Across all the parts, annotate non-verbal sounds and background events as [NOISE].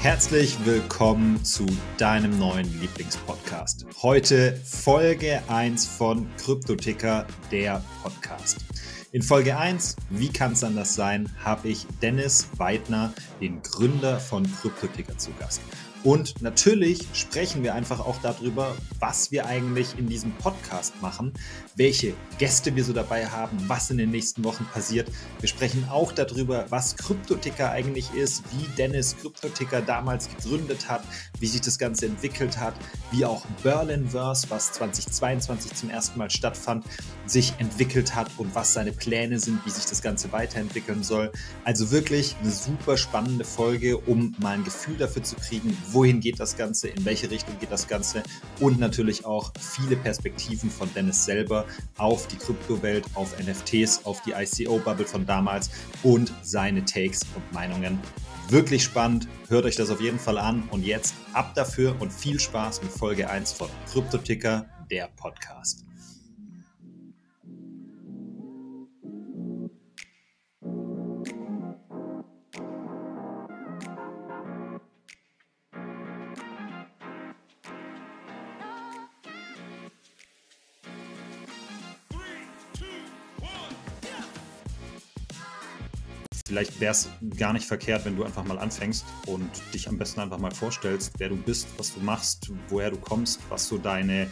Herzlich willkommen zu deinem neuen Lieblingspodcast. Heute Folge 1 von Kryptoticker, der Podcast. In Folge 1, wie kann es anders sein, habe ich Dennis Weidner, den Gründer von Kryptoticker, zu Gast. Und natürlich sprechen wir einfach auch darüber, was wir eigentlich in diesem Podcast machen, welche Gäste wir so dabei haben, was in den nächsten Wochen passiert. Wir sprechen auch darüber, was Kryptoticker eigentlich ist, wie Dennis Kryptoticker damals gegründet hat, wie sich das Ganze entwickelt hat, wie auch Berlinverse, was 2022 zum ersten Mal stattfand, sich entwickelt hat und was seine Pläne sind, wie sich das Ganze weiterentwickeln soll. Also wirklich eine super spannende Folge, um mal ein Gefühl dafür zu kriegen, wohin geht das Ganze, in welche Richtung geht das Ganze und natürlich auch viele Perspektiven von Dennis selber auf die Kryptowelt, auf NFTs, auf die ICO-Bubble von damals und seine Takes und Meinungen. Wirklich spannend, hört euch das auf jeden Fall an und jetzt ab dafür und viel Spaß mit Folge 1 von Kryptoticker, der Podcast. Vielleicht wäre es gar nicht verkehrt, wenn du einfach mal anfängst und dich am besten einfach mal vorstellst, wer du bist, was du machst, woher du kommst, was so deine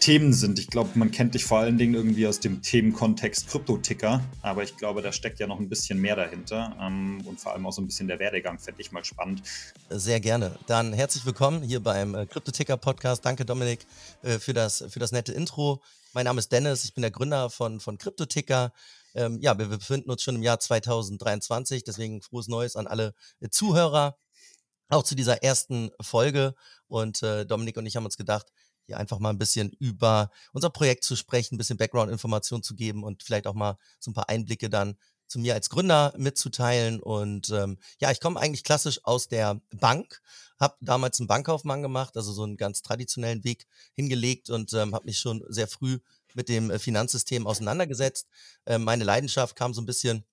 Themen sind. Ich glaube, man kennt dich vor allen Dingen irgendwie aus dem Themenkontext Kryptoticker, aber ich glaube, da steckt ja noch ein bisschen mehr dahinter ähm, und vor allem auch so ein bisschen der Werdegang, fände ich mal spannend. Sehr gerne. Dann herzlich willkommen hier beim äh, Kryptoticker Podcast. Danke, Dominik, äh, für, das, für das nette Intro. Mein Name ist Dennis, ich bin der Gründer von, von Kryptoticker. Ähm, ja, wir, befinden uns schon im Jahr 2023, deswegen frohes Neues an alle äh, Zuhörer, auch zu dieser ersten Folge. Und äh, Dominik und ich haben uns gedacht, hier einfach mal ein bisschen über unser Projekt zu sprechen, ein bisschen Background-Informationen zu geben und vielleicht auch mal so ein paar Einblicke dann zu mir als Gründer mitzuteilen. Und ähm, ja, ich komme eigentlich klassisch aus der Bank, habe damals einen Bankkaufmann gemacht, also so einen ganz traditionellen Weg hingelegt und ähm, habe mich schon sehr früh mit dem äh, Finanzsystem auseinandergesetzt. Ähm, meine Leidenschaft kam so ein bisschen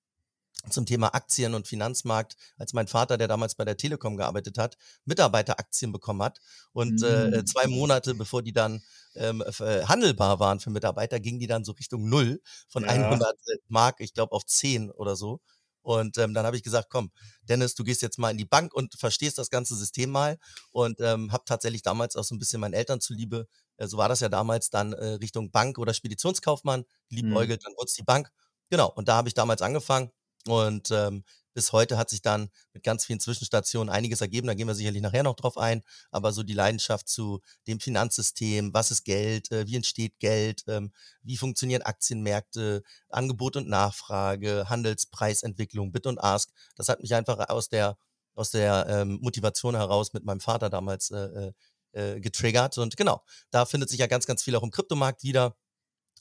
zum Thema Aktien und Finanzmarkt, als mein Vater, der damals bei der Telekom gearbeitet hat, Mitarbeiteraktien bekommen hat. Und äh, mm. zwei Monate bevor die dann ähm, äh, handelbar waren für Mitarbeiter, gingen die dann so Richtung Null von ja. 100 Mark, ich glaube, auf 10 oder so. Und ähm, dann habe ich gesagt, komm, Dennis, du gehst jetzt mal in die Bank und verstehst das ganze System mal. Und ähm, habe tatsächlich damals auch so ein bisschen meinen Eltern zuliebe, äh, so war das ja damals dann äh, Richtung Bank oder Speditionskaufmann, liebäugelt, mhm. dann wurde es die Bank. Genau, und da habe ich damals angefangen. Und ähm, bis heute hat sich dann mit ganz vielen Zwischenstationen einiges ergeben. Da gehen wir sicherlich nachher noch drauf ein. Aber so die Leidenschaft zu dem Finanzsystem, was ist Geld, äh, wie entsteht Geld, ähm, wie funktionieren Aktienmärkte, Angebot und Nachfrage, Handelspreisentwicklung, Bit und Ask. Das hat mich einfach aus der aus der ähm, Motivation heraus mit meinem Vater damals äh, äh, getriggert. Und genau, da findet sich ja ganz, ganz viel auch im Kryptomarkt wieder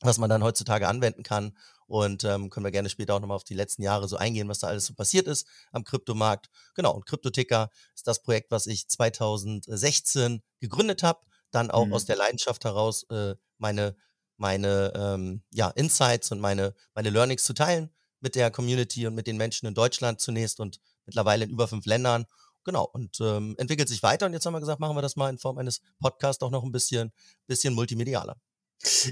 was man dann heutzutage anwenden kann. Und ähm, können wir gerne später auch nochmal auf die letzten Jahre so eingehen, was da alles so passiert ist am Kryptomarkt. Genau, und Kryptoticker ist das Projekt, was ich 2016 gegründet habe, dann auch mhm. aus der Leidenschaft heraus äh, meine, meine ähm, ja, Insights und meine, meine Learnings zu teilen mit der Community und mit den Menschen in Deutschland zunächst und mittlerweile in über fünf Ländern. Genau, und ähm, entwickelt sich weiter. Und jetzt haben wir gesagt, machen wir das mal in Form eines Podcasts auch noch ein bisschen, bisschen multimedialer.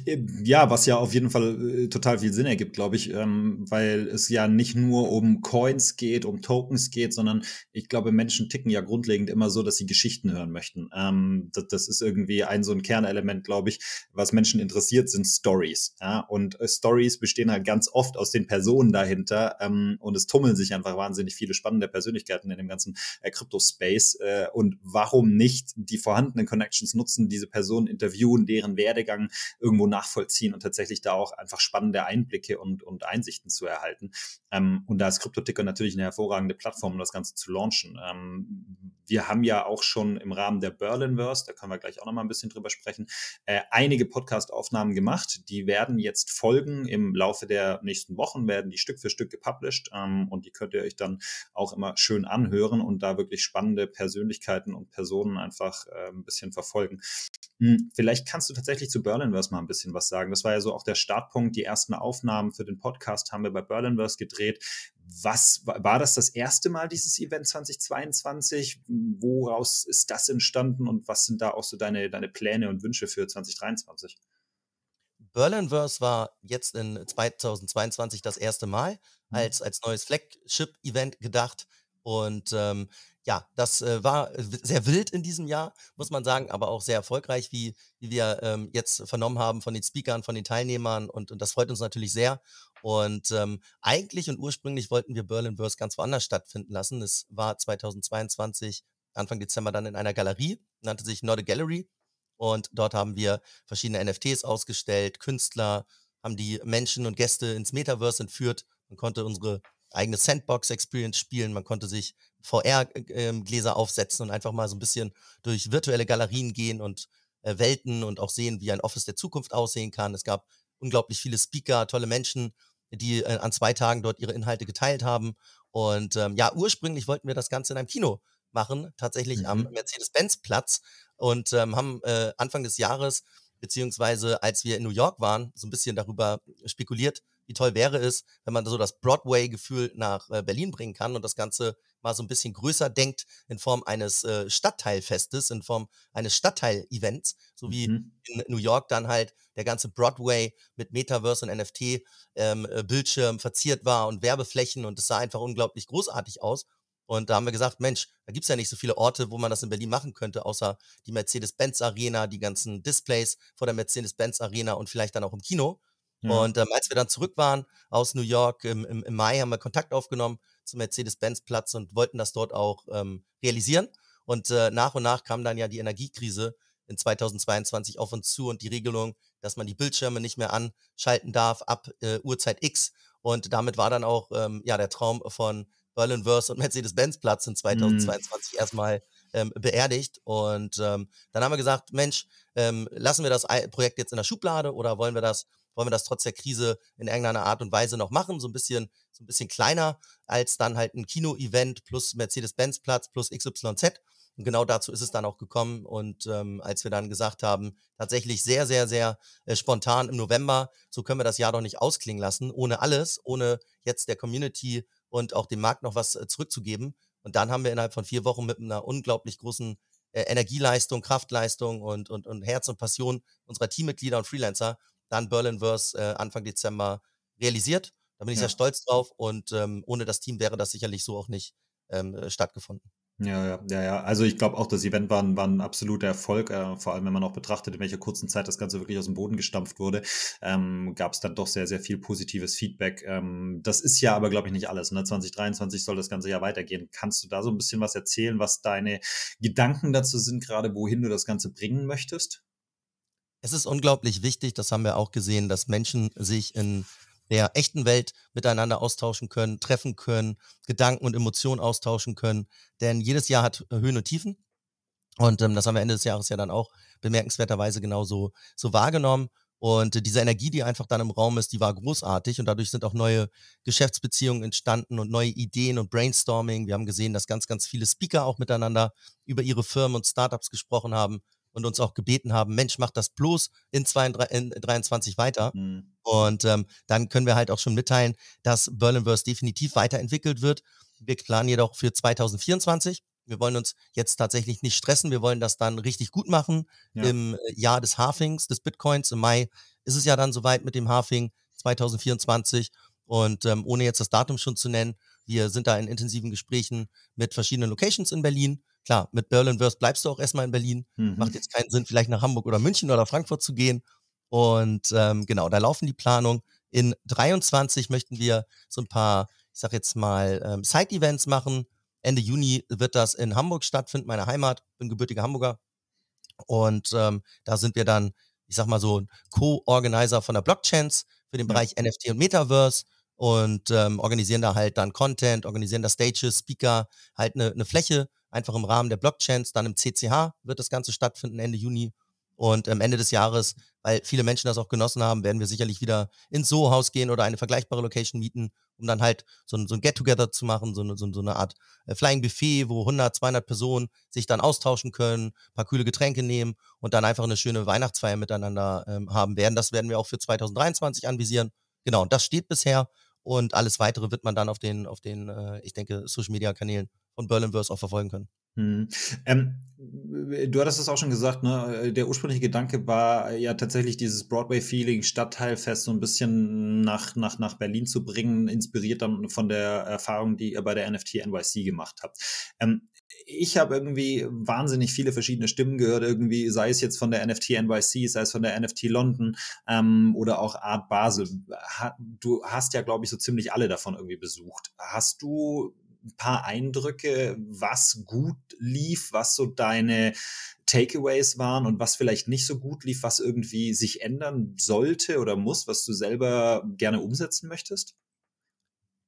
Äh, ja, was ja auf jeden Fall äh, total viel Sinn ergibt, glaube ich, ähm, weil es ja nicht nur um Coins geht, um Tokens geht, sondern ich glaube, Menschen ticken ja grundlegend immer so, dass sie Geschichten hören möchten. Ähm, das, das, ist irgendwie ein so ein Kernelement, glaube ich, was Menschen interessiert, sind Stories. Ja? Und äh, Stories bestehen halt ganz oft aus den Personen dahinter ähm, und es tummeln sich einfach wahnsinnig viele spannende Persönlichkeiten in dem ganzen äh, Crypto-Space. Äh, und warum nicht die vorhandenen Connections nutzen, diese Personen interviewen, deren Werdegang irgendwo nachvollziehen und tatsächlich da auch einfach spannende Einblicke und, und Einsichten zu erhalten. Ähm, und da ist CryptoTicker natürlich eine hervorragende Plattform, um das Ganze zu launchen. Ähm, wir haben ja auch schon im Rahmen der Berlinverse, da können wir gleich auch noch mal ein bisschen drüber sprechen, äh, einige Podcast-Aufnahmen gemacht. Die werden jetzt folgen im Laufe der nächsten Wochen, werden die Stück für Stück gepublished ähm, und die könnt ihr euch dann auch immer schön anhören und da wirklich spannende Persönlichkeiten und Personen einfach äh, ein bisschen verfolgen. Hm, vielleicht kannst du tatsächlich zu Berlinverse mal ein bisschen was sagen. Das war ja so auch der Startpunkt. Die ersten Aufnahmen für den Podcast haben wir bei Berlinverse gedreht. Was war das das erste Mal, dieses Event 2022? Woraus ist das entstanden und was sind da auch so deine, deine Pläne und Wünsche für 2023? Berlinverse war jetzt in 2022 das erste Mal mhm. als, als neues Flagship-Event gedacht. Und ähm, ja, das äh, war sehr wild in diesem Jahr, muss man sagen, aber auch sehr erfolgreich, wie, wie wir ähm, jetzt vernommen haben von den Speakern, von den Teilnehmern. Und, und das freut uns natürlich sehr. Und ähm, eigentlich und ursprünglich wollten wir Berlinverse ganz woanders stattfinden lassen. Es war 2022, Anfang Dezember dann in einer Galerie, nannte sich Not a Gallery. Und dort haben wir verschiedene NFTs ausgestellt, Künstler, haben die Menschen und Gäste ins Metaverse entführt. Man konnte unsere eigene Sandbox-Experience spielen, man konnte sich VR-Gläser ähm, aufsetzen und einfach mal so ein bisschen durch virtuelle Galerien gehen und äh, Welten und auch sehen, wie ein Office der Zukunft aussehen kann. Es gab unglaublich viele Speaker, tolle Menschen, die äh, an zwei Tagen dort ihre Inhalte geteilt haben. Und ähm, ja, ursprünglich wollten wir das Ganze in einem Kino machen, tatsächlich mhm. am Mercedes-Benz-Platz und ähm, haben äh, Anfang des Jahres, beziehungsweise als wir in New York waren, so ein bisschen darüber spekuliert, wie toll wäre es, wenn man so das Broadway-Gefühl nach äh, Berlin bringen kann und das Ganze mal so ein bisschen größer denkt in Form eines äh, Stadtteilfestes, in Form eines Stadtteil-Events, so wie mhm. in New York dann halt der ganze Broadway mit Metaverse und NFT-Bildschirm ähm, äh, verziert war und Werbeflächen und es sah einfach unglaublich großartig aus. Und da haben wir gesagt, Mensch, da gibt es ja nicht so viele Orte, wo man das in Berlin machen könnte, außer die Mercedes-Benz Arena, die ganzen Displays vor der Mercedes-Benz Arena und vielleicht dann auch im Kino. Ja. Und ähm, als wir dann zurück waren aus New York im, im, im Mai, haben wir Kontakt aufgenommen zum Mercedes-Benz-Platz und wollten das dort auch ähm, realisieren. Und äh, nach und nach kam dann ja die Energiekrise in 2022 auf uns zu und die Regelung, dass man die Bildschirme nicht mehr anschalten darf ab äh, Uhrzeit X. Und damit war dann auch ähm, ja der Traum von Berlinverse und Mercedes-Benz-Platz in 2022 mhm. erstmal ähm, beerdigt. Und ähm, dann haben wir gesagt, Mensch, ähm, lassen wir das Projekt jetzt in der Schublade oder wollen wir das, wollen wir das trotz der Krise in irgendeiner Art und Weise noch machen? So ein bisschen, so ein bisschen kleiner als dann halt ein Kino-Event plus Mercedes-Benz-Platz plus XYZ. Und genau dazu ist es dann auch gekommen. Und ähm, als wir dann gesagt haben, tatsächlich sehr, sehr, sehr äh, spontan im November, so können wir das Jahr doch nicht ausklingen lassen, ohne alles, ohne jetzt der Community und auch dem Markt noch was äh, zurückzugeben. Und dann haben wir innerhalb von vier Wochen mit einer unglaublich großen äh, Energieleistung, Kraftleistung und, und, und Herz und Passion unserer Teammitglieder und Freelancer dann Berlinverse äh, Anfang Dezember realisiert. Da bin ich ja. sehr stolz drauf und ähm, ohne das Team wäre das sicherlich so auch nicht ähm, äh, stattgefunden. Ja, ja, ja, ja. Also ich glaube auch, das Event war ein, war ein absoluter Erfolg, äh, vor allem wenn man auch betrachtet, in welcher kurzen Zeit das Ganze wirklich aus dem Boden gestampft wurde, ähm, gab es dann doch sehr, sehr viel positives Feedback. Ähm, das ist ja aber, glaube ich, nicht alles. Ne? 2023 soll das Ganze ja weitergehen. Kannst du da so ein bisschen was erzählen, was deine Gedanken dazu sind, gerade wohin du das Ganze bringen möchtest? Es ist unglaublich wichtig, das haben wir auch gesehen, dass Menschen sich in der echten Welt miteinander austauschen können, treffen können, Gedanken und Emotionen austauschen können. Denn jedes Jahr hat äh, Höhen und Tiefen. Und ähm, das haben wir Ende des Jahres ja dann auch bemerkenswerterweise genauso so wahrgenommen. Und äh, diese Energie, die einfach dann im Raum ist, die war großartig und dadurch sind auch neue Geschäftsbeziehungen entstanden und neue Ideen und Brainstorming. Wir haben gesehen, dass ganz, ganz viele Speaker auch miteinander über ihre Firmen und Startups gesprochen haben und uns auch gebeten haben, Mensch, mach das bloß in, 2023 weiter. Mhm. Und ähm, dann können wir halt auch schon mitteilen, dass Berlinverse definitiv weiterentwickelt wird. Wir planen jedoch für 2024. Wir wollen uns jetzt tatsächlich nicht stressen. Wir wollen das dann richtig gut machen ja. im äh, Jahr des Halfings, des Bitcoins. Im Mai ist es ja dann soweit mit dem Halfing 2024. Und ähm, ohne jetzt das Datum schon zu nennen, wir sind da in intensiven Gesprächen mit verschiedenen Locations in Berlin klar, mit Berlinverse bleibst du auch erstmal in Berlin. Mhm. Macht jetzt keinen Sinn, vielleicht nach Hamburg oder München oder Frankfurt zu gehen. Und ähm, genau, da laufen die Planungen. In 23 möchten wir so ein paar, ich sag jetzt mal, ähm, Side-Events machen. Ende Juni wird das in Hamburg stattfinden, meine Heimat. Bin gebürtiger Hamburger. Und ähm, da sind wir dann, ich sag mal so, ein Co-Organizer von der Blockchains für den Bereich ja. NFT und Metaverse und ähm, organisieren da halt dann Content, organisieren da Stages, Speaker, halt eine, eine Fläche, einfach im Rahmen der Blockchains. Dann im CCH wird das Ganze stattfinden, Ende Juni. Und am Ende des Jahres weil viele Menschen das auch genossen haben, werden wir sicherlich wieder ins Soho-Haus gehen oder eine vergleichbare Location mieten, um dann halt so ein, so ein Get-Together zu machen, so eine, so, eine Art äh, Flying Buffet, wo 100, 200 Personen sich dann austauschen können, paar kühle Getränke nehmen und dann einfach eine schöne Weihnachtsfeier miteinander ähm, haben werden. Das werden wir auch für 2023 anvisieren. Genau, das steht bisher und alles weitere wird man dann auf den, auf den, äh, ich denke, Social Media Kanälen von Berlinverse auch verfolgen können. Hm. Ähm, du hattest es auch schon gesagt, ne? Der ursprüngliche Gedanke war ja tatsächlich dieses Broadway-Feeling, Stadtteilfest so ein bisschen nach, nach, nach Berlin zu bringen, inspiriert dann von der Erfahrung, die ihr bei der NFT NYC gemacht habt. Ähm, ich habe irgendwie wahnsinnig viele verschiedene Stimmen gehört, irgendwie, sei es jetzt von der NFT NYC, sei es von der NFT London ähm, oder auch Art Basel. Ha, du hast ja, glaube ich, so ziemlich alle davon irgendwie besucht. Hast du ein paar Eindrücke, was gut lief, was so deine Takeaways waren und was vielleicht nicht so gut lief, was irgendwie sich ändern sollte oder muss, was du selber gerne umsetzen möchtest?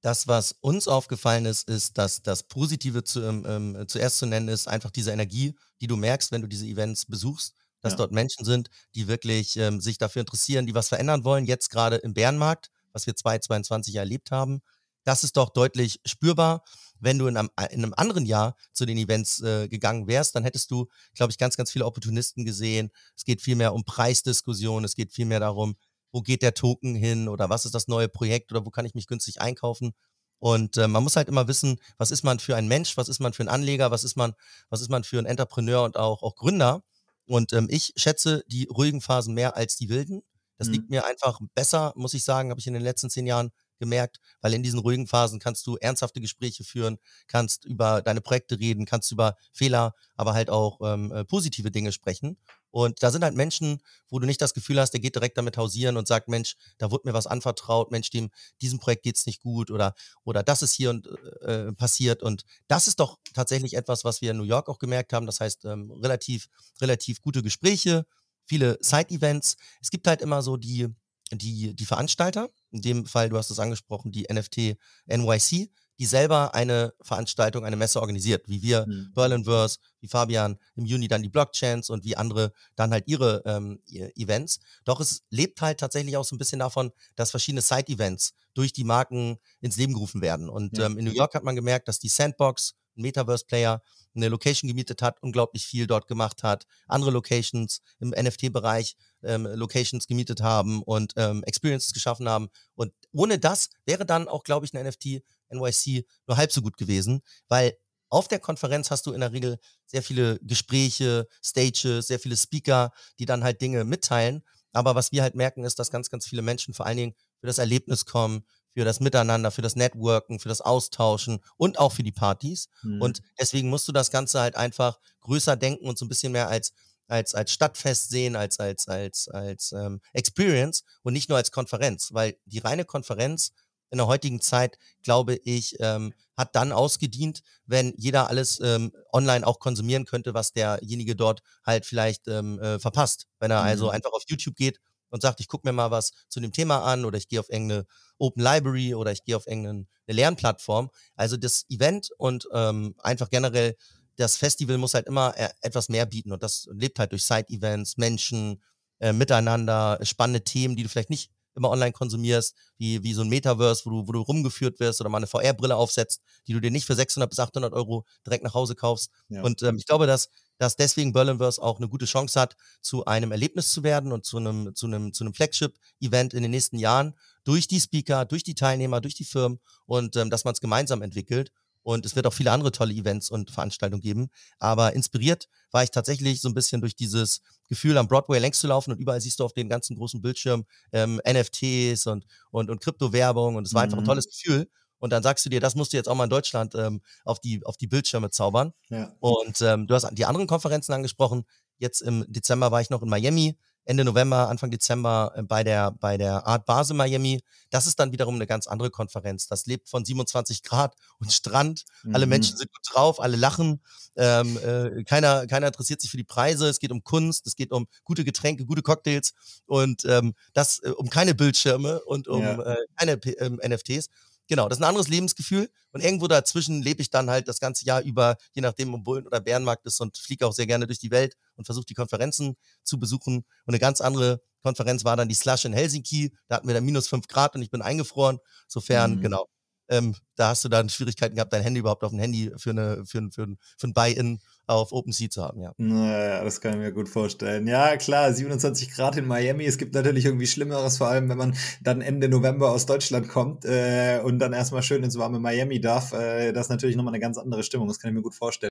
Das, was uns aufgefallen ist, ist, dass das Positive zu, ähm, ähm, zuerst zu nennen ist, einfach diese Energie, die du merkst, wenn du diese Events besuchst, dass ja. dort Menschen sind, die wirklich ähm, sich dafür interessieren, die was verändern wollen. Jetzt gerade im Bärenmarkt, was wir 2022 erlebt haben, das ist doch deutlich spürbar. Wenn du in einem, in einem anderen Jahr zu den Events äh, gegangen wärst, dann hättest du, glaube ich, ganz, ganz viele Opportunisten gesehen. Es geht viel mehr um Preisdiskussionen, es geht viel mehr darum, wo geht der Token hin oder was ist das neue Projekt oder wo kann ich mich günstig einkaufen. Und äh, man muss halt immer wissen, was ist man für ein Mensch, was ist man für ein Anleger, was ist man, was ist man für ein Entrepreneur und auch, auch Gründer. Und ähm, ich schätze die ruhigen Phasen mehr als die wilden. Das mhm. liegt mir einfach besser, muss ich sagen, habe ich in den letzten zehn Jahren gemerkt, weil in diesen ruhigen Phasen kannst du ernsthafte Gespräche führen, kannst über deine Projekte reden, kannst über Fehler, aber halt auch ähm, äh, positive Dinge sprechen. Und da sind halt Menschen, wo du nicht das Gefühl hast, der geht direkt damit hausieren und sagt, Mensch, da wurde mir was anvertraut, Mensch, dem, diesem Projekt geht's nicht gut oder, oder das ist hier und äh, passiert. Und das ist doch tatsächlich etwas, was wir in New York auch gemerkt haben. Das heißt, ähm, relativ, relativ gute Gespräche, viele Side-Events. Es gibt halt immer so die, die, die Veranstalter, in dem Fall, du hast es angesprochen, die NFT NYC, die selber eine Veranstaltung, eine Messe organisiert, wie wir mhm. Berlinverse, wie Fabian im Juni dann die Blockchains und wie andere dann halt ihre ähm, Events. Doch es lebt halt tatsächlich auch so ein bisschen davon, dass verschiedene Side-Events durch die Marken ins Leben gerufen werden. Und ja. ähm, in New York hat man gemerkt, dass die Sandbox, ein Metaverse-Player, eine Location gemietet hat, unglaublich viel dort gemacht hat, andere Locations im NFT-Bereich ähm, Locations gemietet haben und ähm, Experiences geschaffen haben. Und ohne das wäre dann auch, glaube ich, eine NFT NYC nur halb so gut gewesen, weil auf der Konferenz hast du in der Regel sehr viele Gespräche, Stages, sehr viele Speaker, die dann halt Dinge mitteilen. Aber was wir halt merken, ist, dass ganz, ganz viele Menschen vor allen Dingen für das Erlebnis kommen, für das Miteinander, für das Networken, für das Austauschen und auch für die Partys. Mhm. Und deswegen musst du das Ganze halt einfach größer denken und so ein bisschen mehr als als, als Stadtfest sehen, als, als, als, als ähm, Experience und nicht nur als Konferenz, weil die reine Konferenz in der heutigen Zeit, glaube ich, ähm, hat dann ausgedient, wenn jeder alles ähm, online auch konsumieren könnte, was derjenige dort halt vielleicht ähm, äh, verpasst. Wenn er also mhm. also einfach auf YouTube geht und sagt, ich gucke mir mal was zu dem Thema an oder ich gehe auf irgendeine Open Library oder ich gehe auf irgendeine Lernplattform. Also das Event und ähm, einfach generell das Festival muss halt immer äh, etwas mehr bieten und das lebt halt durch Side-Events, Menschen, äh, Miteinander, spannende Themen, die du vielleicht nicht immer online konsumierst, wie, wie so ein Metaverse, wo du, wo du rumgeführt wirst oder mal eine VR-Brille aufsetzt, die du dir nicht für 600 bis 800 Euro direkt nach Hause kaufst. Ja. Und ähm, ich glaube, dass, dass deswegen Berlinverse auch eine gute Chance hat, zu einem Erlebnis zu werden und zu einem, zu einem, zu einem Flagship-Event in den nächsten Jahren durch die Speaker, durch die Teilnehmer, durch die Firmen und ähm, dass man es gemeinsam entwickelt. Und es wird auch viele andere tolle Events und Veranstaltungen geben. Aber inspiriert war ich tatsächlich so ein bisschen durch dieses Gefühl, am Broadway längs zu laufen und überall siehst du auf den ganzen großen Bildschirm ähm, NFTs und, und, und Kryptowerbung und es war mhm. einfach ein mhm. tolles Gefühl. Und dann sagst du dir, das musst du jetzt auch mal in Deutschland ähm, auf, die, auf die Bildschirme zaubern. Ja. Und ähm, du hast die anderen Konferenzen angesprochen. Jetzt im Dezember war ich noch in Miami Ende November, Anfang Dezember äh, bei der, bei der Art Basel Miami. Das ist dann wiederum eine ganz andere Konferenz. Das lebt von 27 Grad [LAUGHS] und Strand. Mhm. Alle Menschen sind gut drauf, alle lachen. Ähm, äh, keiner, keiner interessiert sich für die Preise. Es geht um Kunst, es geht um gute Getränke, gute Cocktails und ähm, das äh, um keine Bildschirme und um ja. äh, keine ähm, NFTs. Genau, das ist ein anderes Lebensgefühl. Und irgendwo dazwischen lebe ich dann halt das ganze Jahr über, je nachdem, ob Bullen- oder Bärenmarkt ist und fliege auch sehr gerne durch die Welt und versuche die Konferenzen zu besuchen. Und eine ganz andere Konferenz war dann die Slush in Helsinki. Da hatten wir dann minus fünf Grad und ich bin eingefroren. Sofern, mhm. genau. Ähm, da hast du dann Schwierigkeiten gehabt, dein Handy überhaupt auf dem Handy für, eine, für, ein, für, ein, für ein Buy-in auf OpenSea zu haben, ja. Naja, das kann ich mir gut vorstellen. Ja, klar, 27 Grad in Miami. Es gibt natürlich irgendwie Schlimmeres, vor allem wenn man dann Ende November aus Deutschland kommt äh, und dann erstmal schön ins warme Miami darf. Äh, das ist natürlich nochmal eine ganz andere Stimmung, das kann ich mir gut vorstellen.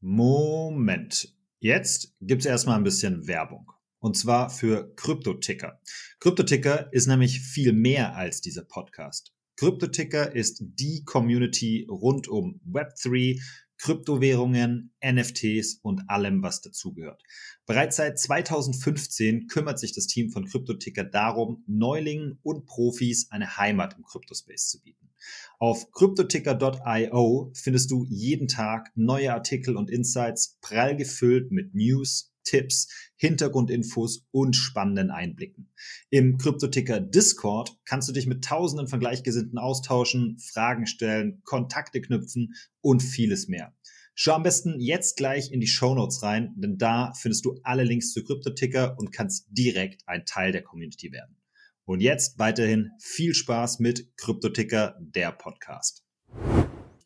Moment. Jetzt gibt es erstmal ein bisschen Werbung. Und zwar für Kryptoticker. Kryptoticker ist nämlich viel mehr als dieser Podcast. Kryptoticker ist die Community rund um Web3, Kryptowährungen, NFTs und allem, was dazugehört. Bereits seit 2015 kümmert sich das Team von Kryptoticker darum, Neulingen und Profis eine Heimat im Kryptospace zu bieten. Auf cryptoticker.io findest du jeden Tag neue Artikel und Insights, prall gefüllt mit News, Tipps, Hintergrundinfos und spannenden Einblicken. Im Kryptoticker Discord kannst du dich mit tausenden von Gleichgesinnten austauschen, Fragen stellen, Kontakte knüpfen und vieles mehr. Schau am besten jetzt gleich in die Show Notes rein, denn da findest du alle Links zu Kryptoticker und kannst direkt ein Teil der Community werden. Und jetzt weiterhin viel Spaß mit Kryptoticker, der Podcast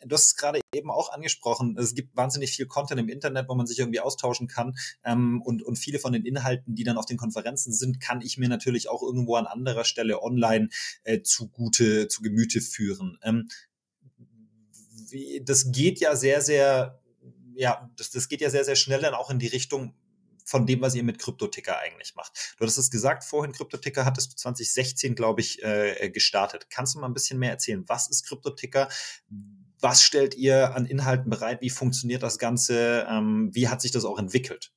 du hast es gerade eben auch angesprochen, es gibt wahnsinnig viel Content im Internet, wo man sich irgendwie austauschen kann. Ähm, und, und viele von den Inhalten, die dann auf den Konferenzen sind, kann ich mir natürlich auch irgendwo an anderer Stelle online äh, zugute, zu Gemüte führen. Ähm, wie, das geht ja sehr, sehr, ja, das, das geht ja sehr, sehr schnell dann auch in die Richtung, von dem, was ihr mit Kryptoticker eigentlich macht. Du hattest es gesagt, vorhin Kryptoticker hattest du 2016, glaube ich, äh, gestartet. Kannst du mal ein bisschen mehr erzählen? Was ist Kryptoticker? Was stellt ihr an Inhalten bereit? Wie funktioniert das Ganze? Ähm, wie hat sich das auch entwickelt?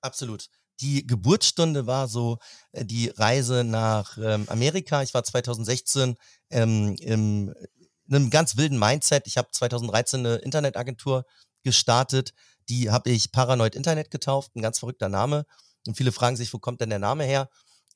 Absolut. Die Geburtsstunde war so äh, die Reise nach ähm, Amerika. Ich war 2016 ähm, im, in einem ganz wilden Mindset. Ich habe 2013 eine Internetagentur gestartet. Die habe ich Paranoid Internet getauft, ein ganz verrückter Name. Und viele fragen sich, wo kommt denn der Name her?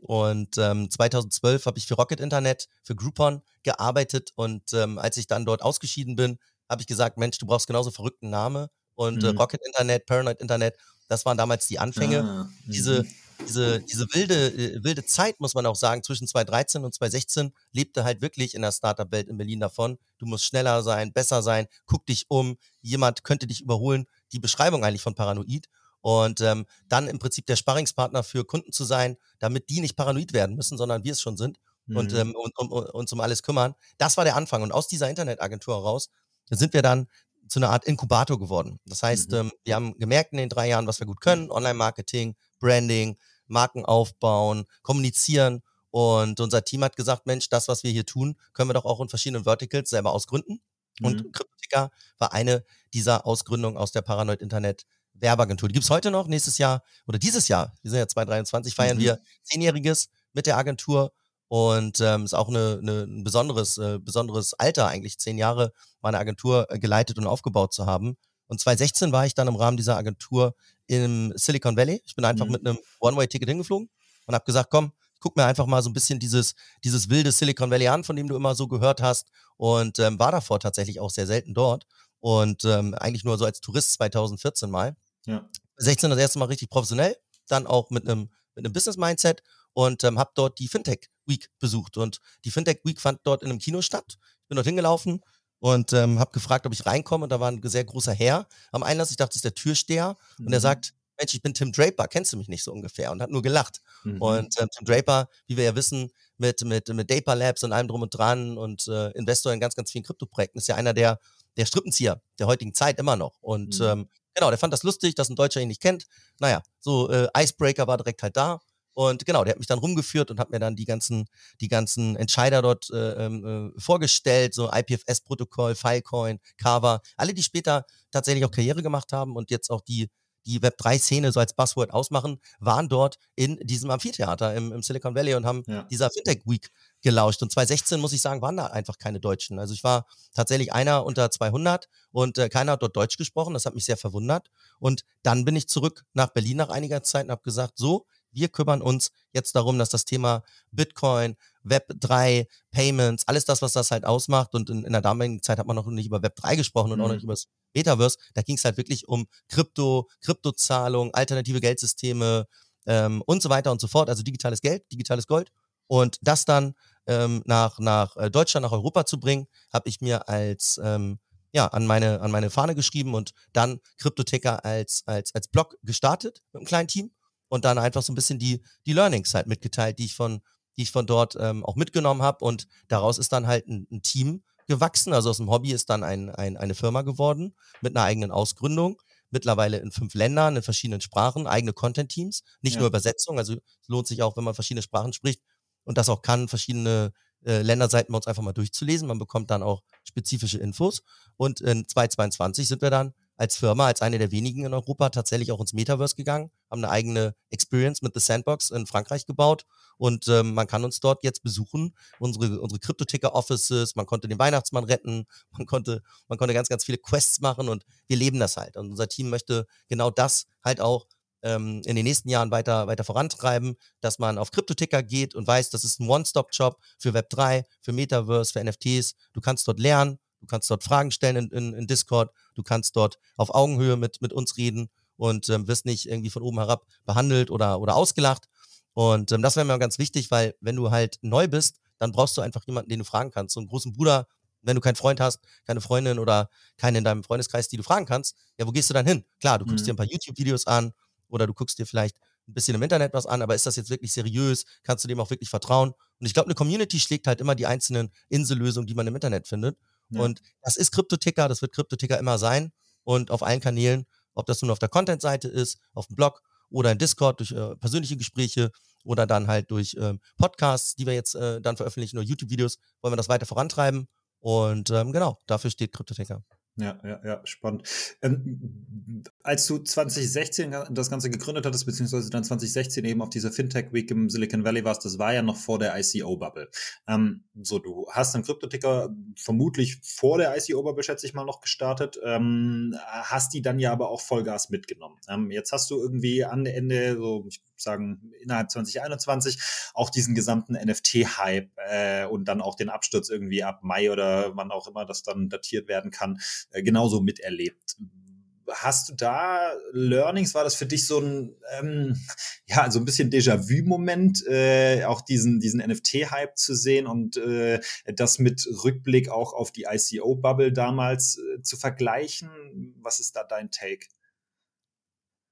Und ähm, 2012 habe ich für Rocket Internet, für Groupon gearbeitet. Und ähm, als ich dann dort ausgeschieden bin, habe ich gesagt, Mensch, du brauchst genauso verrückten Namen. Und äh, mhm. äh, Rocket Internet, Paranoid Internet, das waren damals die Anfänge. Ah, diese, mhm. diese, diese wilde, äh, wilde Zeit, muss man auch sagen, zwischen 2013 und 2016 lebte halt wirklich in der Startup-Welt in Berlin davon. Du musst schneller sein, besser sein, guck dich um, jemand könnte dich überholen. Die Beschreibung eigentlich von Paranoid und ähm, dann im Prinzip der Sparringspartner für Kunden zu sein, damit die nicht paranoid werden müssen, sondern wir es schon sind mhm. und, ähm, und um, um, uns um alles kümmern. Das war der Anfang. Und aus dieser Internetagentur heraus sind wir dann zu einer Art Inkubator geworden. Das heißt, mhm. ähm, wir haben gemerkt in den drei Jahren, was wir gut können: Online-Marketing, Branding, Marken aufbauen, kommunizieren. Und unser Team hat gesagt, Mensch, das, was wir hier tun, können wir doch auch in verschiedenen Verticals selber ausgründen. Mhm. Und Kryptotika war eine dieser Ausgründungen aus der Paranoid Internet Werbeagentur. Die gibt es heute noch, nächstes Jahr oder dieses Jahr, wir sind ja 2023, feiern mhm. wir Zehnjähriges mit der Agentur und ähm, ist auch eine, eine, ein besonderes, äh, besonderes Alter eigentlich, zehn Jahre meine Agentur äh, geleitet und aufgebaut zu haben. Und 2016 war ich dann im Rahmen dieser Agentur im Silicon Valley. Ich bin einfach mhm. mit einem One-Way-Ticket hingeflogen und habe gesagt, komm, guck mir einfach mal so ein bisschen dieses, dieses wilde Silicon Valley an, von dem du immer so gehört hast. Und ähm, war davor tatsächlich auch sehr selten dort. Und ähm, eigentlich nur so als Tourist 2014 mal. Ja. 16 das erste Mal richtig professionell, dann auch mit einem mit einem Business-Mindset und ähm, habe dort die Fintech Week besucht. Und die Fintech Week fand dort in einem Kino statt. Ich bin dort hingelaufen und ähm, habe gefragt, ob ich reinkomme. Und da war ein sehr großer Herr am Einlass. Ich dachte, das ist der Türsteher. Mhm. Und er mhm. sagt, Mensch, ich bin Tim Draper, kennst du mich nicht so ungefähr? Und hat nur gelacht. Mhm. Und ähm, Tim Draper, wie wir ja wissen, mit, mit, mit Dapa Labs und allem drum und dran und äh, Investor in ganz, ganz vielen Kryptoprojekten, ist ja einer der, der Strippenzieher der heutigen Zeit immer noch. Und mhm. ähm, Genau, der fand das lustig, dass ein Deutscher ihn nicht kennt. Naja, so äh, Icebreaker war direkt halt da. Und genau, der hat mich dann rumgeführt und hat mir dann die ganzen, die ganzen Entscheider dort äh, ähm, äh, vorgestellt, so IPFS-Protokoll, Filecoin, Kava, alle, die später tatsächlich auch Karriere gemacht haben und jetzt auch die, die Web3-Szene so als Buzzword ausmachen, waren dort in diesem Amphitheater im, im Silicon Valley und haben ja. dieser Fintech Week gelauscht. Und 2016, muss ich sagen, waren da einfach keine Deutschen. Also ich war tatsächlich einer unter 200 und äh, keiner hat dort Deutsch gesprochen. Das hat mich sehr verwundert. Und dann bin ich zurück nach Berlin nach einiger Zeit und habe gesagt, so, wir kümmern uns jetzt darum, dass das Thema Bitcoin, Web3, Payments, alles das, was das halt ausmacht. Und in, in der damaligen Zeit hat man noch nicht über Web3 gesprochen und mhm. auch nicht über das Metaverse. Da ging es halt wirklich um Krypto, Kryptozahlung, alternative Geldsysteme, ähm, und so weiter und so fort. Also digitales Geld, digitales Gold. Und das dann ähm, nach, nach äh, Deutschland, nach Europa zu bringen, habe ich mir als ähm, ja, an meine, an meine Fahne geschrieben und dann Kryptoticker als, als, als Blog gestartet mit einem kleinen Team und dann einfach so ein bisschen die, die Learnings halt mitgeteilt, die ich von, die ich von dort ähm, auch mitgenommen habe. Und daraus ist dann halt ein, ein, Team gewachsen. Also aus dem Hobby ist dann ein, ein, eine Firma geworden mit einer eigenen Ausgründung. Mittlerweile in fünf Ländern, in verschiedenen Sprachen, eigene Content-Teams, nicht ja. nur Übersetzung. Also es lohnt sich auch, wenn man verschiedene Sprachen spricht und das auch kann, verschiedene äh, Länderseiten bei uns einfach mal durchzulesen. Man bekommt dann auch spezifische Infos. Und in 2022 sind wir dann als Firma, als eine der wenigen in Europa tatsächlich auch ins Metaverse gegangen, haben eine eigene Experience mit The Sandbox in Frankreich gebaut und ähm, man kann uns dort jetzt besuchen, unsere, unsere Krypto-Ticker-Offices, man konnte den Weihnachtsmann retten, [LAUGHS] man konnte, man konnte ganz, ganz viele Quests machen und wir leben das halt. Und unser Team möchte genau das halt auch ähm, in den nächsten Jahren weiter, weiter vorantreiben, dass man auf Kryptoticker geht und weiß, das ist ein One-Stop-Shop für Web3, für Metaverse, für NFTs. Du kannst dort lernen, du kannst dort Fragen stellen in, in, in Discord, du kannst dort auf Augenhöhe mit, mit uns reden und ähm, wirst nicht irgendwie von oben herab behandelt oder, oder ausgelacht. Und ähm, das wäre mir ganz wichtig, weil wenn du halt neu bist, dann brauchst du einfach jemanden, den du fragen kannst. So einen großen Bruder, wenn du keinen Freund hast, keine Freundin oder keinen in deinem Freundeskreis, die du fragen kannst, ja, wo gehst du dann hin? Klar, du guckst mhm. dir ein paar YouTube-Videos an, oder du guckst dir vielleicht ein bisschen im Internet was an, aber ist das jetzt wirklich seriös? Kannst du dem auch wirklich vertrauen? Und ich glaube, eine Community schlägt halt immer die einzelnen Insellösungen, die man im Internet findet. Und das ist Kryptoticker, das wird Kryptoticker immer sein. Und auf allen Kanälen, ob das nun auf der Content-Seite ist, auf dem Blog oder in Discord durch äh, persönliche Gespräche oder dann halt durch äh, Podcasts, die wir jetzt äh, dann veröffentlichen oder YouTube-Videos, wollen wir das weiter vorantreiben. Und ähm, genau, dafür steht Kryptoticker. Ja, ja, ja, spannend. Ähm, als du 2016 das Ganze gegründet hattest, beziehungsweise dann 2016 eben auf dieser Fintech Week im Silicon Valley warst, das war ja noch vor der ICO-Bubble. Ähm, so, du hast einen Kryptoticker vermutlich vor der ICO-Bubble, schätze ich mal, noch gestartet, ähm, hast die dann ja aber auch Vollgas mitgenommen. Ähm, jetzt hast du irgendwie an Ende, so ich sagen, innerhalb 2021 auch diesen gesamten NFT-Hype äh, und dann auch den Absturz irgendwie ab Mai oder wann auch immer das dann datiert werden kann, äh, genauso miterlebt. Hast du da Learnings? War das für dich so ein, ähm, [LAUGHS] ja, so ein bisschen Déjà-vu-Moment, äh, auch diesen, diesen NFT-Hype zu sehen und äh, das mit Rückblick auch auf die ICO-Bubble damals äh, zu vergleichen? Was ist da dein Take?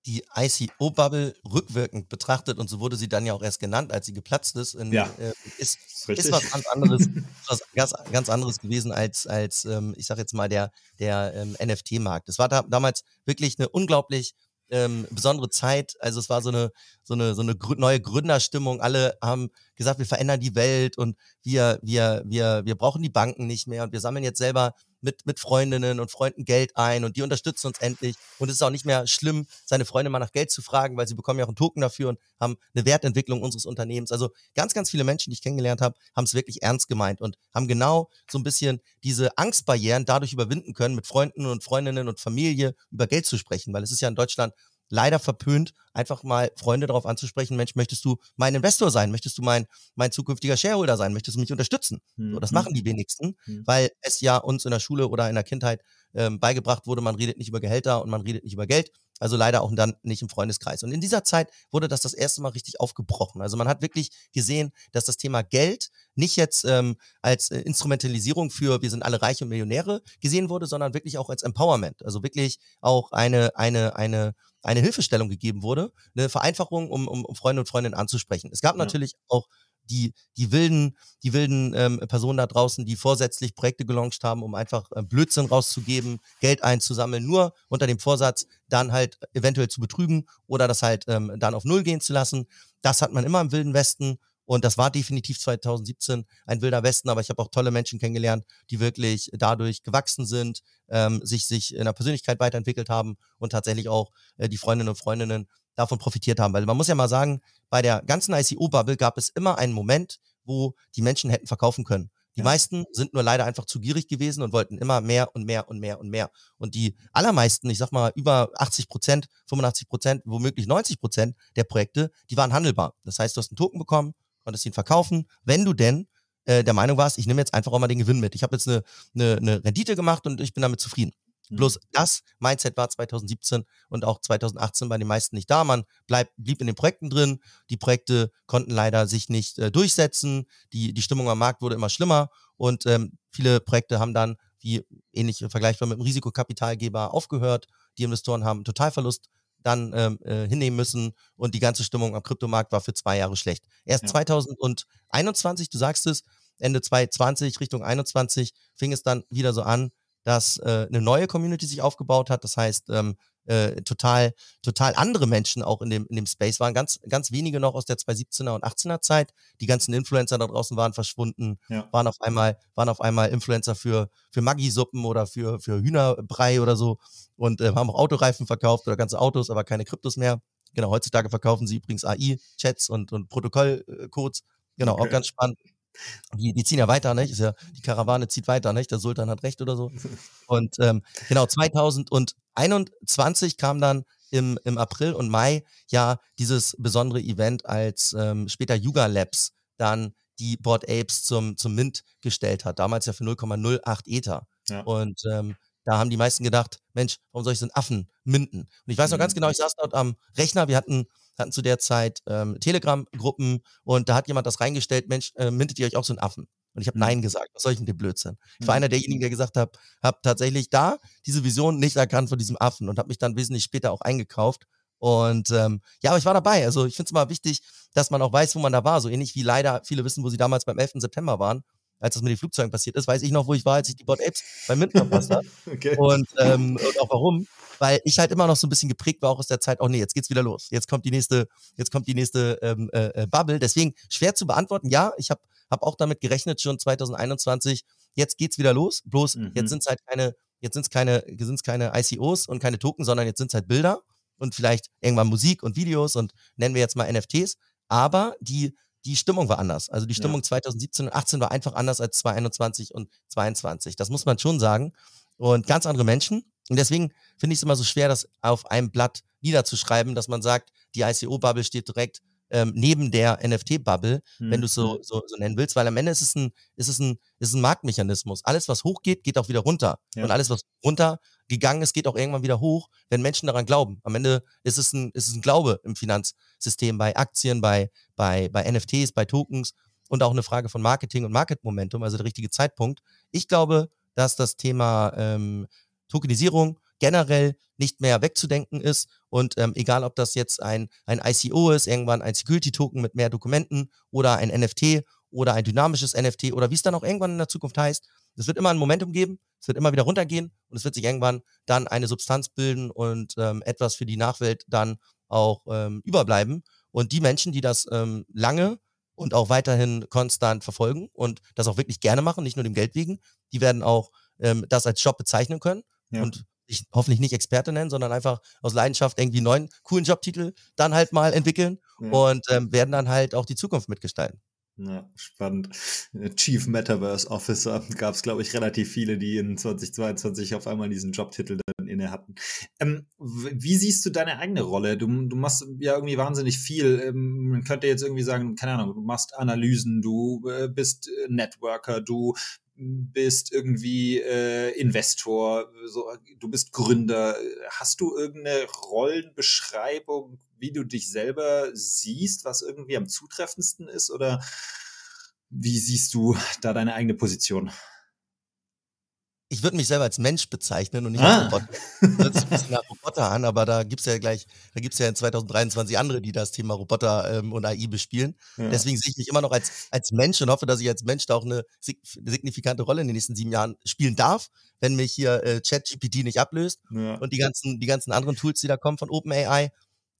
Die ICO-Bubble rückwirkend betrachtet, und so wurde sie dann ja auch erst genannt, als sie geplatzt ist, in, ja, äh, ist, ist was ganz anderes, [LAUGHS] was ganz, ganz anderes gewesen als, als ähm, ich sag jetzt mal, der, der ähm, NFT-Markt. Es war da, damals wirklich eine unglaublich ähm, besondere Zeit. Also es war so eine, so eine, so eine neue Gründerstimmung. Alle haben gesagt, wir verändern die Welt und wir, wir, wir, wir brauchen die Banken nicht mehr und wir sammeln jetzt selber mit, mit Freundinnen und Freunden Geld ein und die unterstützen uns endlich. Und es ist auch nicht mehr schlimm, seine Freunde mal nach Geld zu fragen, weil sie bekommen ja auch einen Token dafür und haben eine Wertentwicklung unseres Unternehmens. Also ganz, ganz viele Menschen, die ich kennengelernt habe, haben es wirklich ernst gemeint und haben genau so ein bisschen diese Angstbarrieren dadurch überwinden können, mit Freunden und Freundinnen und Familie über Geld zu sprechen, weil es ist ja in Deutschland leider verpönt, einfach mal Freunde darauf anzusprechen, Mensch, möchtest du mein Investor sein? Möchtest du mein, mein zukünftiger Shareholder sein? Möchtest du mich unterstützen? Mhm. So, das machen die wenigsten, mhm. weil es ja uns in der Schule oder in der Kindheit ähm, beigebracht wurde, man redet nicht über Gehälter und man redet nicht über Geld. Also leider auch dann nicht im Freundeskreis. Und in dieser Zeit wurde das das erste Mal richtig aufgebrochen. Also man hat wirklich gesehen, dass das Thema Geld nicht jetzt ähm, als äh, Instrumentalisierung für wir sind alle reich und Millionäre gesehen wurde, sondern wirklich auch als Empowerment. Also wirklich auch eine, eine, eine, eine Hilfestellung gegeben wurde, eine Vereinfachung, um, um, um Freunde und Freundinnen anzusprechen. Es gab ja. natürlich auch die, die wilden, die wilden ähm, Personen da draußen, die vorsätzlich Projekte gelauncht haben, um einfach äh, Blödsinn rauszugeben, Geld einzusammeln, nur unter dem Vorsatz, dann halt eventuell zu betrügen oder das halt ähm, dann auf Null gehen zu lassen. Das hat man immer im Wilden Westen und das war definitiv 2017 ein wilder Westen, aber ich habe auch tolle Menschen kennengelernt, die wirklich dadurch gewachsen sind, ähm, sich, sich in der Persönlichkeit weiterentwickelt haben und tatsächlich auch äh, die Freundinnen und Freundinnen davon profitiert haben. Weil man muss ja mal sagen, bei der ganzen ICO-Bubble gab es immer einen Moment, wo die Menschen hätten verkaufen können. Die ja. meisten sind nur leider einfach zu gierig gewesen und wollten immer mehr und mehr und mehr und mehr. Und die allermeisten, ich sag mal über 80 Prozent, 85 Prozent, womöglich 90 Prozent der Projekte, die waren handelbar. Das heißt, du hast einen Token bekommen, konntest ihn verkaufen, wenn du denn äh, der Meinung warst, ich nehme jetzt einfach auch mal den Gewinn mit. Ich habe jetzt eine, eine, eine Rendite gemacht und ich bin damit zufrieden. Mhm. Bloß das Mindset war 2017 und auch 2018 bei den meisten nicht da. Man bleib, blieb in den Projekten drin. Die Projekte konnten leider sich nicht äh, durchsetzen. Die, die Stimmung am Markt wurde immer schlimmer und ähm, viele Projekte haben dann, wie ähnlich vergleichbar mit dem Risikokapitalgeber, aufgehört. Die Investoren haben Totalverlust dann ähm, äh, hinnehmen müssen und die ganze Stimmung am Kryptomarkt war für zwei Jahre schlecht. Erst ja. 2021, du sagst es, Ende 2020 Richtung 21 fing es dann wieder so an, dass äh, eine neue Community sich aufgebaut hat. Das heißt, ähm, äh, total, total andere Menschen auch in dem, in dem Space waren. Ganz, ganz wenige noch aus der 2017er und 18er Zeit. Die ganzen Influencer da draußen waren verschwunden, ja. waren auf einmal, waren auf einmal Influencer für, für Maggi-Suppen oder für, für Hühnerbrei oder so und äh, haben auch Autoreifen verkauft oder ganze Autos, aber keine Kryptos mehr. Genau, heutzutage verkaufen sie übrigens AI-Chats und, und Protokollcodes. Genau, okay. auch ganz spannend. Die, die ziehen ja weiter, nicht? Ist ja, die Karawane zieht weiter, nicht? Der Sultan hat recht oder so. Und ähm, genau, 2021 kam dann im, im April und Mai ja dieses besondere Event, als ähm, später Yuga Labs dann die Board Apes zum, zum Mint gestellt hat. Damals ja für 0,08 Ether. Ja. Und ähm, da haben die meisten gedacht, Mensch, warum soll ich so einen Affen minden? Und ich weiß noch ganz mhm. genau, ich saß dort am Rechner, wir hatten hatten zu der Zeit ähm, Telegram-Gruppen und da hat jemand das reingestellt, Mensch, äh, mintet ihr euch auch so einen Affen? Und ich habe mhm. Nein gesagt. Was soll ich denn dem Blödsinn? Ich war mhm. einer derjenigen, der gesagt hat, habe tatsächlich da diese Vision nicht erkannt von diesem Affen und habe mich dann wesentlich später auch eingekauft. Und ähm, ja, aber ich war dabei. Also ich finde es immer wichtig, dass man auch weiß, wo man da war. So ähnlich wie leider viele wissen, wo sie damals beim 11. September waren, als das mit den Flugzeugen passiert ist, weiß ich noch, wo ich war, als ich die Bot Apes beim Mint verpasst habe. okay. und, ähm, und auch warum weil ich halt immer noch so ein bisschen geprägt war auch aus der Zeit, oh nee, jetzt geht's wieder los. Jetzt kommt die nächste, jetzt kommt die nächste ähm, äh, äh Bubble. Deswegen schwer zu beantworten. Ja, ich habe hab auch damit gerechnet, schon 2021, jetzt geht's wieder los. Bloß mhm. jetzt sind es halt keine, jetzt sind es keine, sind's keine ICOs und keine Token, sondern jetzt sind es halt Bilder und vielleicht irgendwann Musik und Videos und nennen wir jetzt mal NFTs. Aber die, die Stimmung war anders. Also die Stimmung ja. 2017 und 2018 war einfach anders als 2021 und 2022. Das muss man schon sagen. Und ganz andere Menschen. Und deswegen finde ich es immer so schwer, das auf einem Blatt niederzuschreiben, dass man sagt, die ICO-Bubble steht direkt ähm, neben der NFT-Bubble, mhm. wenn du es so, mhm. so, so nennen willst, weil am Ende ist es ein, ist es ein, ist es ein Marktmechanismus. Alles, was hochgeht, geht auch wieder runter. Ja. Und alles, was runter gegangen ist, geht auch irgendwann wieder hoch, wenn Menschen daran glauben. Am Ende ist es ein, ist es ein Glaube im Finanzsystem, bei Aktien, bei, bei, bei NFTs, bei Tokens und auch eine Frage von Marketing und Market Momentum, also der richtige Zeitpunkt. Ich glaube, dass das Thema ähm, Tokenisierung generell nicht mehr wegzudenken ist. Und ähm, egal, ob das jetzt ein, ein ICO ist, irgendwann ein Security-Token mit mehr Dokumenten oder ein NFT oder ein dynamisches NFT oder wie es dann auch irgendwann in der Zukunft heißt, es wird immer ein Momentum geben, es wird immer wieder runtergehen und es wird sich irgendwann dann eine Substanz bilden und ähm, etwas für die Nachwelt dann auch ähm, überbleiben. Und die Menschen, die das ähm, lange und auch weiterhin konstant verfolgen und das auch wirklich gerne machen, nicht nur dem Geld wegen, die werden auch ähm, das als Job bezeichnen können ja. und sich hoffentlich nicht Experte nennen, sondern einfach aus Leidenschaft irgendwie einen neuen, coolen Jobtitel dann halt mal entwickeln ja. und ähm, werden dann halt auch die Zukunft mitgestalten. Ja, spannend. Chief Metaverse Officer gab es, glaube ich, relativ viele, die in 2022 auf einmal diesen Jobtitel dann inne hatten. Ähm, wie siehst du deine eigene Rolle? Du, du machst ja irgendwie wahnsinnig viel. Ähm, man könnte jetzt irgendwie sagen, keine Ahnung, du machst Analysen, du äh, bist äh, Networker, du bist irgendwie äh, Investor, so, du bist Gründer. Hast du irgendeine Rollenbeschreibung, wie du dich selber siehst, was irgendwie am zutreffendsten ist? Oder wie siehst du da deine eigene Position? Ich würde mich selber als Mensch bezeichnen und nicht ah. als Roboter. Das hört sich ein bisschen nach Roboter an, aber da gibt's ja gleich, da gibt's ja in 2023 andere, die das Thema Roboter ähm, und AI bespielen. Ja. Deswegen sehe ich mich immer noch als, als Mensch und hoffe, dass ich als Mensch da auch eine signifikante Rolle in den nächsten sieben Jahren spielen darf, wenn mich hier äh, ChatGPT nicht ablöst ja. und die ganzen, die ganzen anderen Tools, die da kommen von OpenAI.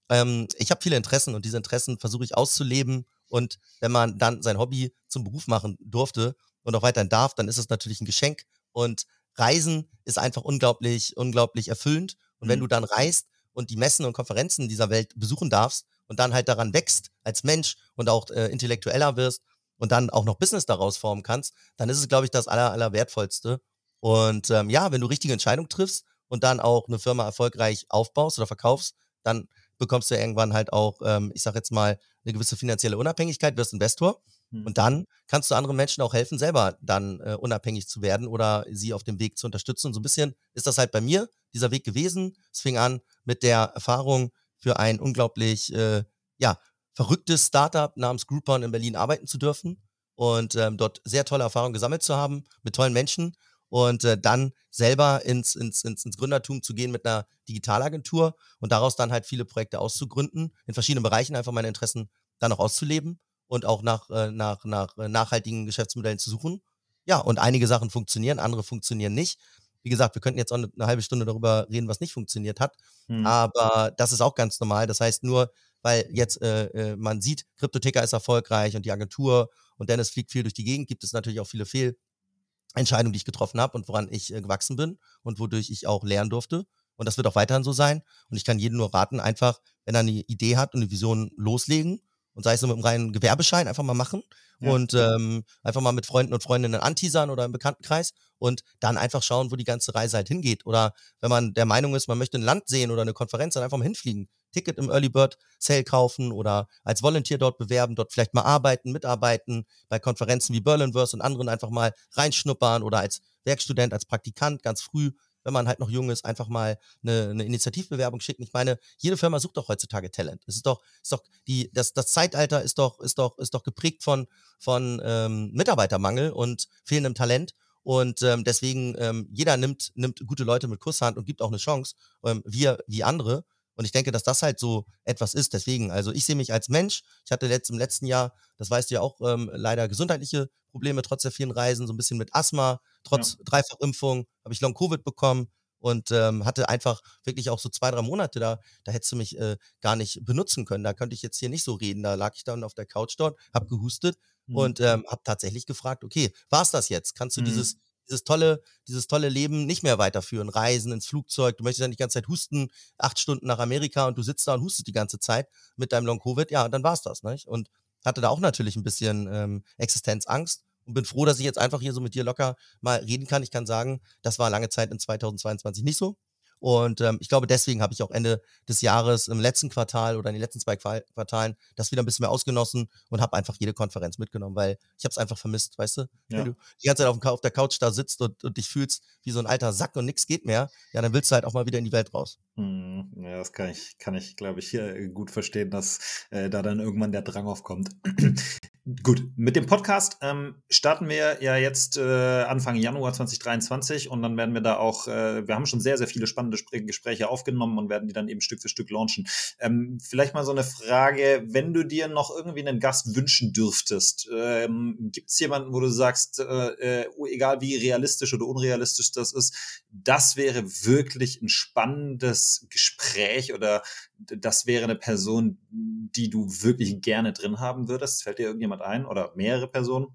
Ähm, ich habe viele Interessen und diese Interessen versuche ich auszuleben. Und wenn man dann sein Hobby zum Beruf machen durfte und auch weiterhin darf, dann ist es natürlich ein Geschenk. Und Reisen ist einfach unglaublich, unglaublich erfüllend. Und wenn mhm. du dann reist und die Messen und Konferenzen dieser Welt besuchen darfst und dann halt daran wächst als Mensch und auch äh, intellektueller wirst und dann auch noch Business daraus formen kannst, dann ist es, glaube ich, das aller, aller wertvollste. Und ähm, ja, wenn du richtige Entscheidungen triffst und dann auch eine Firma erfolgreich aufbaust oder verkaufst, dann bekommst du irgendwann halt auch, ähm, ich sag jetzt mal, eine gewisse finanzielle Unabhängigkeit, wirst Investor. Mhm. Und dann kannst du anderen Menschen auch helfen, selber dann äh, unabhängig zu werden oder sie auf dem Weg zu unterstützen. Und so ein bisschen ist das halt bei mir dieser Weg gewesen. Es fing an mit der Erfahrung, für ein unglaublich, äh, ja, verrücktes Startup namens Groupon in Berlin arbeiten zu dürfen und ähm, dort sehr tolle Erfahrungen gesammelt zu haben mit tollen Menschen und äh, dann selber ins, ins, ins, ins Gründertum zu gehen mit einer Digitalagentur und daraus dann halt viele Projekte auszugründen, in verschiedenen Bereichen einfach meine Interessen dann auch auszuleben und auch nach, äh, nach, nach äh, nachhaltigen Geschäftsmodellen zu suchen. Ja, und einige Sachen funktionieren, andere funktionieren nicht. Wie gesagt, wir könnten jetzt auch eine, eine halbe Stunde darüber reden, was nicht funktioniert hat. Mhm. Aber das ist auch ganz normal. Das heißt, nur weil jetzt äh, äh, man sieht, Kryptoticker ist erfolgreich und die Agentur und Dennis fliegt viel durch die Gegend, gibt es natürlich auch viele Fehlentscheidungen, die ich getroffen habe und woran ich äh, gewachsen bin und wodurch ich auch lernen durfte. Und das wird auch weiterhin so sein. Und ich kann jedem nur raten, einfach, wenn er eine Idee hat und eine Vision loslegen und sei es nur mit einem reinen Gewerbeschein, einfach mal machen ja. und ähm, einfach mal mit Freunden und Freundinnen anteasern oder im Bekanntenkreis und dann einfach schauen, wo die ganze Reise halt hingeht. Oder wenn man der Meinung ist, man möchte ein Land sehen oder eine Konferenz, dann einfach mal hinfliegen. Ticket im Early Bird Sale kaufen oder als Volunteer dort bewerben, dort vielleicht mal arbeiten, mitarbeiten, bei Konferenzen wie Berlinverse und anderen einfach mal reinschnuppern oder als Werkstudent, als Praktikant ganz früh wenn man halt noch jung ist, einfach mal eine, eine Initiativbewerbung schicken. Ich meine, jede Firma sucht doch heutzutage Talent. Es ist doch, ist doch die, das, das Zeitalter ist doch, ist doch, ist doch geprägt von, von ähm, Mitarbeitermangel und fehlendem Talent. Und ähm, deswegen, ähm, jeder nimmt, nimmt gute Leute mit Kusshand und gibt auch eine Chance, ähm, wir wie andere. Und ich denke, dass das halt so etwas ist. Deswegen, also ich sehe mich als Mensch. Ich hatte letzt, im letzten Jahr, das weißt du ja auch, ähm, leider gesundheitliche Probleme trotz der vielen Reisen, so ein bisschen mit Asthma, trotz ja. Dreifachimpfung habe ich Long-Covid bekommen und ähm, hatte einfach wirklich auch so zwei, drei Monate da, da hättest du mich äh, gar nicht benutzen können. Da könnte ich jetzt hier nicht so reden. Da lag ich dann auf der Couch dort, habe gehustet mhm. und ähm, habe tatsächlich gefragt, okay, war es das jetzt? Kannst du mhm. dieses dieses tolle, dieses tolle Leben nicht mehr weiterführen. Reisen ins Flugzeug, du möchtest ja nicht die ganze Zeit husten, acht Stunden nach Amerika und du sitzt da und hustest die ganze Zeit mit deinem Long-Covid, ja, dann war's das, nicht? Und hatte da auch natürlich ein bisschen ähm, Existenzangst und bin froh, dass ich jetzt einfach hier so mit dir locker mal reden kann. Ich kann sagen, das war lange Zeit in 2022 nicht so. Und ähm, ich glaube, deswegen habe ich auch Ende des Jahres im letzten Quartal oder in den letzten zwei Quartalen das wieder ein bisschen mehr ausgenossen und habe einfach jede Konferenz mitgenommen, weil ich habe es einfach vermisst, weißt du? Ja. Wenn du die ganze Zeit auf, auf der Couch da sitzt und, und dich fühlst wie so ein alter Sack und nichts geht mehr, ja, dann willst du halt auch mal wieder in die Welt raus. Hm, ja, das kann ich, kann ich, glaube ich, hier gut verstehen, dass äh, da dann irgendwann der Drang aufkommt. Gut, mit dem Podcast ähm, starten wir ja jetzt äh, Anfang Januar 2023 und dann werden wir da auch, äh, wir haben schon sehr, sehr viele spannende Spr Gespräche aufgenommen und werden die dann eben Stück für Stück launchen. Ähm, vielleicht mal so eine Frage, wenn du dir noch irgendwie einen Gast wünschen dürftest, ähm, gibt es jemanden, wo du sagst, äh, äh, egal wie realistisch oder unrealistisch das ist, das wäre wirklich ein spannendes Gespräch oder das wäre eine Person, die du wirklich gerne drin haben würdest? Fällt dir irgendjemand ein oder mehrere Personen?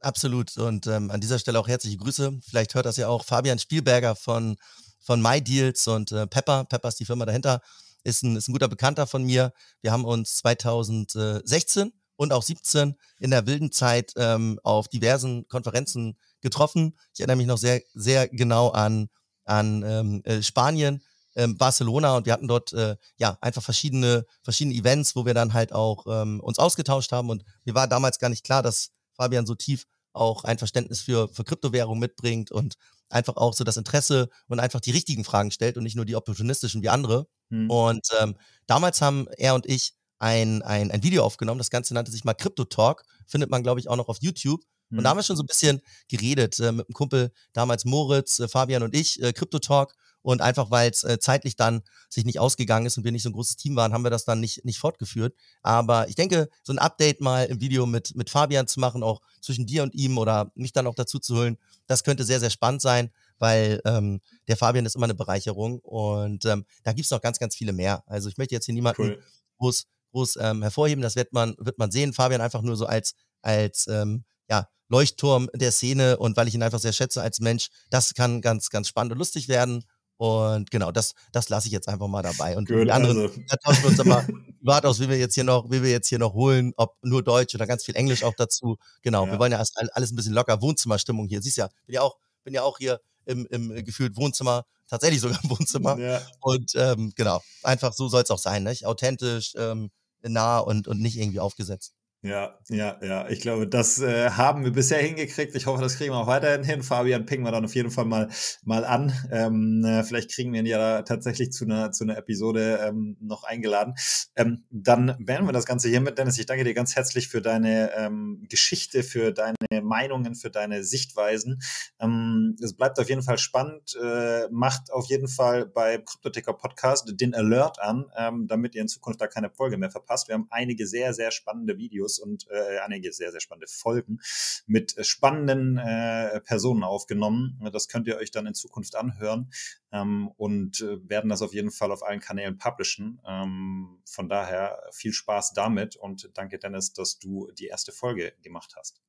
Absolut. Und ähm, an dieser Stelle auch herzliche Grüße. Vielleicht hört das ja auch Fabian Spielberger von, von MyDeals und äh, Pepper. Pepper ist die Firma dahinter. Ist ein, ist ein guter Bekannter von mir. Wir haben uns 2016 und auch 17 in der wilden Zeit ähm, auf diversen Konferenzen getroffen. Ich erinnere mich noch sehr, sehr genau an, an ähm, äh, Spanien ähm, Barcelona und wir hatten dort äh, ja einfach verschiedene verschiedene Events, wo wir dann halt auch ähm, uns ausgetauscht haben und mir war damals gar nicht klar, dass Fabian so tief auch ein Verständnis für für Kryptowährung mitbringt und einfach auch so das Interesse und einfach die richtigen Fragen stellt und nicht nur die opportunistischen wie andere. Hm. Und ähm, damals haben er und ich ein, ein, ein Video aufgenommen. Das Ganze nannte sich mal Crypto Talk. Findet man, glaube ich, auch noch auf YouTube. Und da hm. haben wir schon so ein bisschen geredet äh, mit einem Kumpel, damals Moritz, äh, Fabian und ich, äh, Crypto Talk. Und einfach, weil es äh, zeitlich dann sich nicht ausgegangen ist und wir nicht so ein großes Team waren, haben wir das dann nicht, nicht fortgeführt. Aber ich denke, so ein Update mal im Video mit, mit Fabian zu machen, auch zwischen dir und ihm oder mich dann auch dazu zu holen, das könnte sehr, sehr spannend sein, weil ähm, der Fabian ist immer eine Bereicherung und ähm, da gibt's noch ganz, ganz viele mehr. Also ich möchte jetzt hier niemanden cool. groß, groß ähm, hervorheben, das wird man, wird man sehen. Fabian einfach nur so als, als ähm, ja, Leuchtturm der Szene und weil ich ihn einfach sehr schätze als Mensch, das kann ganz, ganz spannend und lustig werden. Und genau, das, das lasse ich jetzt einfach mal dabei. Und Good, die anderen, da tauschen wir uns aber [LAUGHS] privat aus, wie wir jetzt hier noch, wie wir jetzt hier noch holen, ob nur Deutsch oder ganz viel Englisch auch dazu. Genau, ja. wir wollen ja erst alles ein bisschen locker, Wohnzimmerstimmung hier. Siehst ja, bin ja auch, bin ja auch hier im, im gefühlt Wohnzimmer, tatsächlich sogar im Wohnzimmer. Ja. Und ähm, genau, einfach so soll es auch sein, nicht? Authentisch, ähm, nah und, und nicht irgendwie aufgesetzt. Ja, ja, ja. Ich glaube, das äh, haben wir bisher hingekriegt. Ich hoffe, das kriegen wir auch weiterhin hin. Fabian pingen wir dann auf jeden Fall mal, mal an. Ähm, äh, vielleicht kriegen wir ihn ja tatsächlich zu einer, zu einer Episode ähm, noch eingeladen. Ähm, dann beenden wir das Ganze hiermit. Dennis, ich danke dir ganz herzlich für deine ähm, Geschichte, für deine Meinungen, für deine Sichtweisen. Ähm, es bleibt auf jeden Fall spannend. Äh, macht auf jeden Fall bei Kryptoticker Podcast den Alert an, ähm, damit ihr in Zukunft da keine Folge mehr verpasst. Wir haben einige sehr, sehr spannende Videos Videos und äh, einige sehr, sehr spannende Folgen mit äh, spannenden äh, Personen aufgenommen. Das könnt ihr euch dann in Zukunft anhören ähm, und äh, werden das auf jeden Fall auf allen Kanälen publishen. Ähm, von daher viel Spaß damit und danke Dennis, dass du die erste Folge gemacht hast.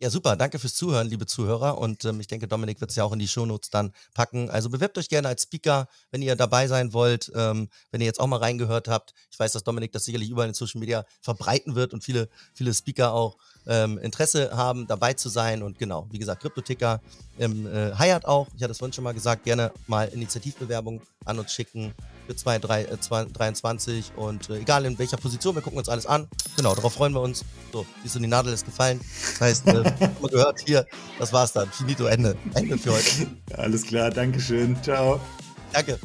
Ja, super. Danke fürs Zuhören, liebe Zuhörer. Und ähm, ich denke, Dominik wird es ja auch in die Shownotes dann packen. Also bewerbt euch gerne als Speaker, wenn ihr dabei sein wollt, ähm, wenn ihr jetzt auch mal reingehört habt. Ich weiß, dass Dominik das sicherlich überall in Social Media verbreiten wird und viele, viele Speaker auch ähm, Interesse haben, dabei zu sein. Und genau, wie gesagt, Kryptoticker ähm, äh, heiert auch. Ich hatte es vorhin schon mal gesagt, gerne mal Initiativbewerbung an uns schicken für 2023 äh, und äh, egal in welcher Position, wir gucken uns alles an. Genau, darauf freuen wir uns. So, siehst du, die Nadel ist gefallen. Das heißt, äh, [LAUGHS] gehört hier, das war's dann. Finito, Ende. Ende für heute. Alles klar, Dankeschön. Ciao. Danke.